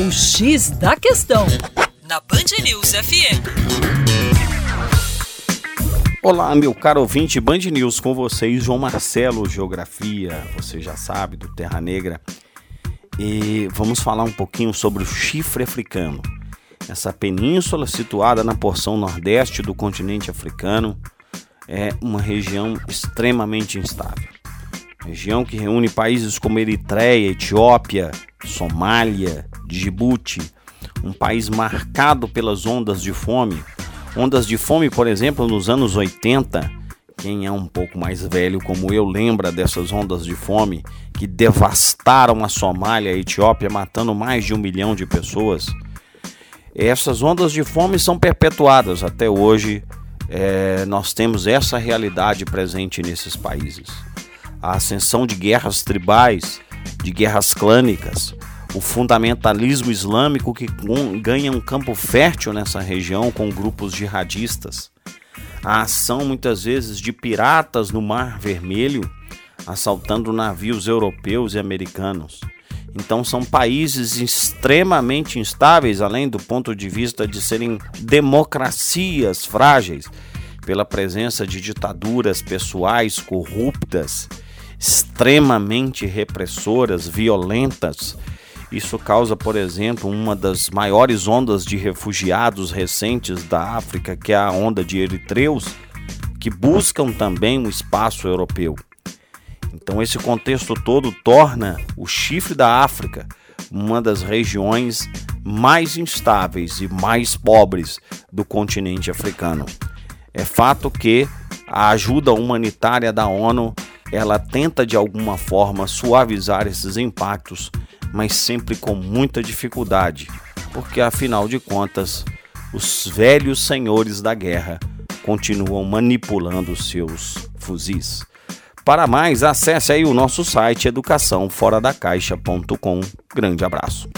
O X da Questão, na Band News FM. Olá, meu caro ouvinte Band News, com vocês, João Marcelo, Geografia, você já sabe, do Terra Negra. E vamos falar um pouquinho sobre o chifre africano. Essa península situada na porção nordeste do continente africano é uma região extremamente instável. Região que reúne países como Eritreia, Etiópia, Somália, Djibouti, um país marcado pelas ondas de fome. Ondas de fome, por exemplo, nos anos 80, quem é um pouco mais velho como eu lembra dessas ondas de fome que devastaram a Somália e a Etiópia, matando mais de um milhão de pessoas. Essas ondas de fome são perpetuadas até hoje. É, nós temos essa realidade presente nesses países. A ascensão de guerras tribais, de guerras clânicas, o fundamentalismo islâmico que ganha um campo fértil nessa região com grupos jihadistas, a ação muitas vezes de piratas no Mar Vermelho assaltando navios europeus e americanos. Então são países extremamente instáveis, além do ponto de vista de serem democracias frágeis, pela presença de ditaduras pessoais corruptas, extremamente repressoras, violentas isso causa, por exemplo, uma das maiores ondas de refugiados recentes da África, que é a onda de eritreus, que buscam também um espaço europeu. Então, esse contexto todo torna o chifre da África uma das regiões mais instáveis e mais pobres do continente africano. É fato que a ajuda humanitária da ONU ela tenta de alguma forma suavizar esses impactos mas sempre com muita dificuldade, porque afinal de contas, os velhos senhores da guerra continuam manipulando seus fuzis. Para mais, acesse aí o nosso site educaçãoforadacaixa.com. Grande abraço.